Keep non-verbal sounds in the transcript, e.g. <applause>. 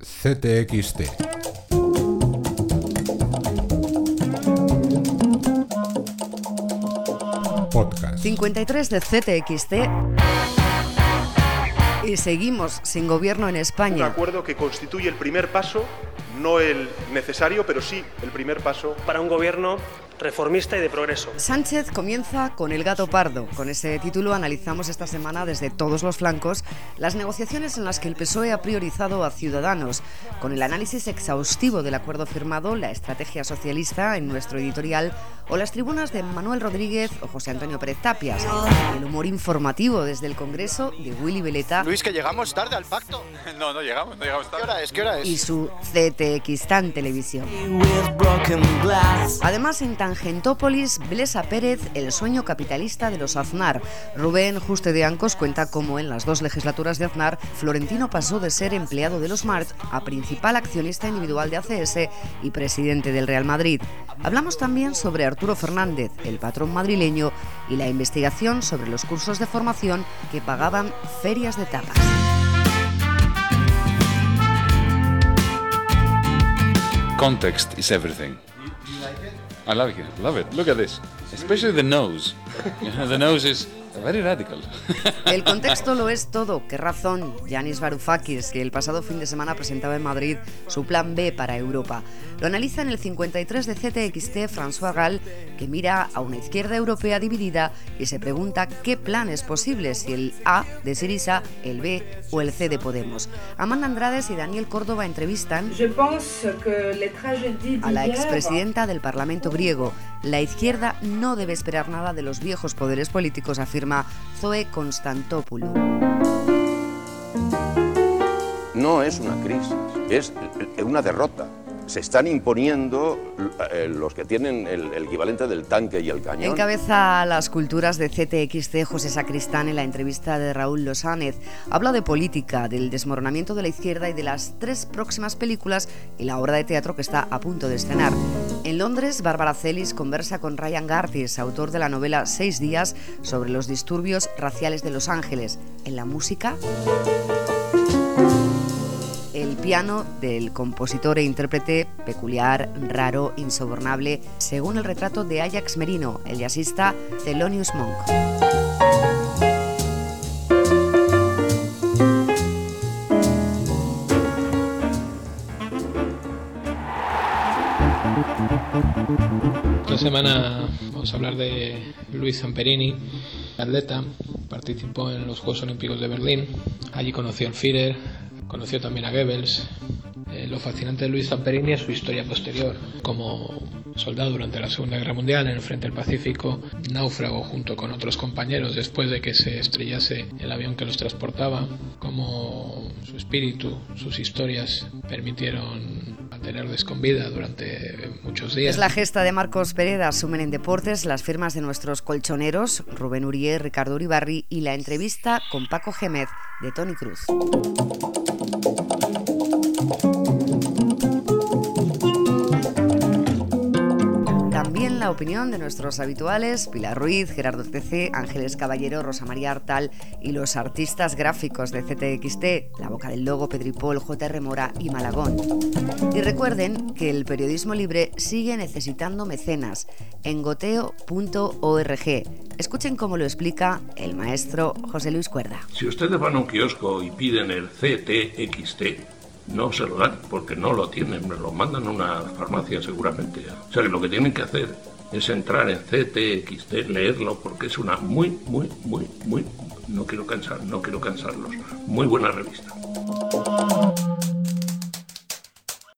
CTXT. Podcast. 53 de CTXT. Y seguimos sin gobierno en Un España. acuerdo que constituye el primer paso, no el necesario, pero sí el primer paso para un gobierno reformista y de progreso. Sánchez comienza con el gato pardo. Con ese título analizamos esta semana desde todos los flancos las negociaciones en las que el PSOE ha priorizado a Ciudadanos, con el análisis exhaustivo del acuerdo firmado, la estrategia socialista en nuestro editorial o las tribunas de Manuel Rodríguez o José Antonio Pérez Tapias, el humor informativo desde el Congreso de Willy Veleta Luis, que llegamos tarde al pacto. <laughs> No, no llegamos, no llegamos ¿Qué tarde. hora es? ¿Qué hora es? y su CTX Tan Televisión. Además, en Tangentópolis, Blesa Pérez, el sueño capitalista de los Aznar. Rubén Juste de Ancos cuenta cómo en las dos legislaturas de Aznar, Florentino pasó de ser empleado de los Mart a principal accionista individual de ACS y presidente del Real Madrid. Hablamos también sobre Arturo Fernández, el patrón madrileño, y la investigación sobre los cursos de formación que pagaban ferias de tapas. Context is everything. I love it. Love it. Look at this. Especially the nose. <laughs> the nose is very radical. <laughs> El contexto lo es todo. Qué razón, Yanis Varoufakis, que el pasado fin de semana presentaba en Madrid su plan B para Europa. Lo analiza en el 53 de CTXT François Gall, que mira a una izquierda europea dividida y se pregunta qué plan es posible, si el A de Sirisa, el B o el C de Podemos. Amanda Andrades y Daniel Córdoba entrevistan a la expresidenta del Parlamento griego. La izquierda no debe esperar nada de los viejos poderes políticos, afirma Zoe Constantopoulou. No es una crisis, es una derrota. Se están imponiendo eh, los que tienen el, el equivalente del tanque y el cañón. Encabeza las culturas de CTXT José Sacristán en la entrevista de Raúl Losánez. Habla de política, del desmoronamiento de la izquierda y de las tres próximas películas y la obra de teatro que está a punto de estrenar. En Londres, Bárbara Celis conversa con Ryan Gartis, autor de la novela Seis días sobre los disturbios raciales de Los Ángeles. En la música el piano del compositor e intérprete peculiar, raro, insobornable, según el retrato de Ajax Merino, el jazzista Thelonious Monk. Esta semana vamos a hablar de Luis Zamperini, atleta, participó en los Juegos Olímpicos de Berlín, allí conoció al Führer, conoció también a Goebbels. Eh, lo fascinante de Luis Zamperini es su historia posterior, como soldado durante la Segunda Guerra Mundial en el Frente del Pacífico, náufrago junto con otros compañeros después de que se estrellase el avión que los transportaba, como su espíritu, sus historias permitieron mantenerles con vida durante muchos días. Es la gesta de Marcos Pereda, asumen en deportes las firmas de nuestros colchoneros, Rubén Urié, Ricardo Uribarri y la entrevista con Paco Gémez de Tony Cruz. Opinión de nuestros habituales, Pilar Ruiz, Gerardo CC, Ángeles Caballero, Rosa María Artal y los artistas gráficos de CTXT, La Boca del Logo, Pedripol, JR Mora y Malagón. Y recuerden que el periodismo libre sigue necesitando mecenas en goteo.org. Escuchen cómo lo explica el maestro José Luis Cuerda. Si ustedes van a un kiosco y piden el CTXT, no se lo dan porque no lo tienen, me lo mandan a una farmacia seguramente. O sea que lo que tienen que hacer es entrar en CTXT, leerlo porque es una muy, muy, muy, muy, no quiero cansar, no quiero cansarlos, muy buena revista.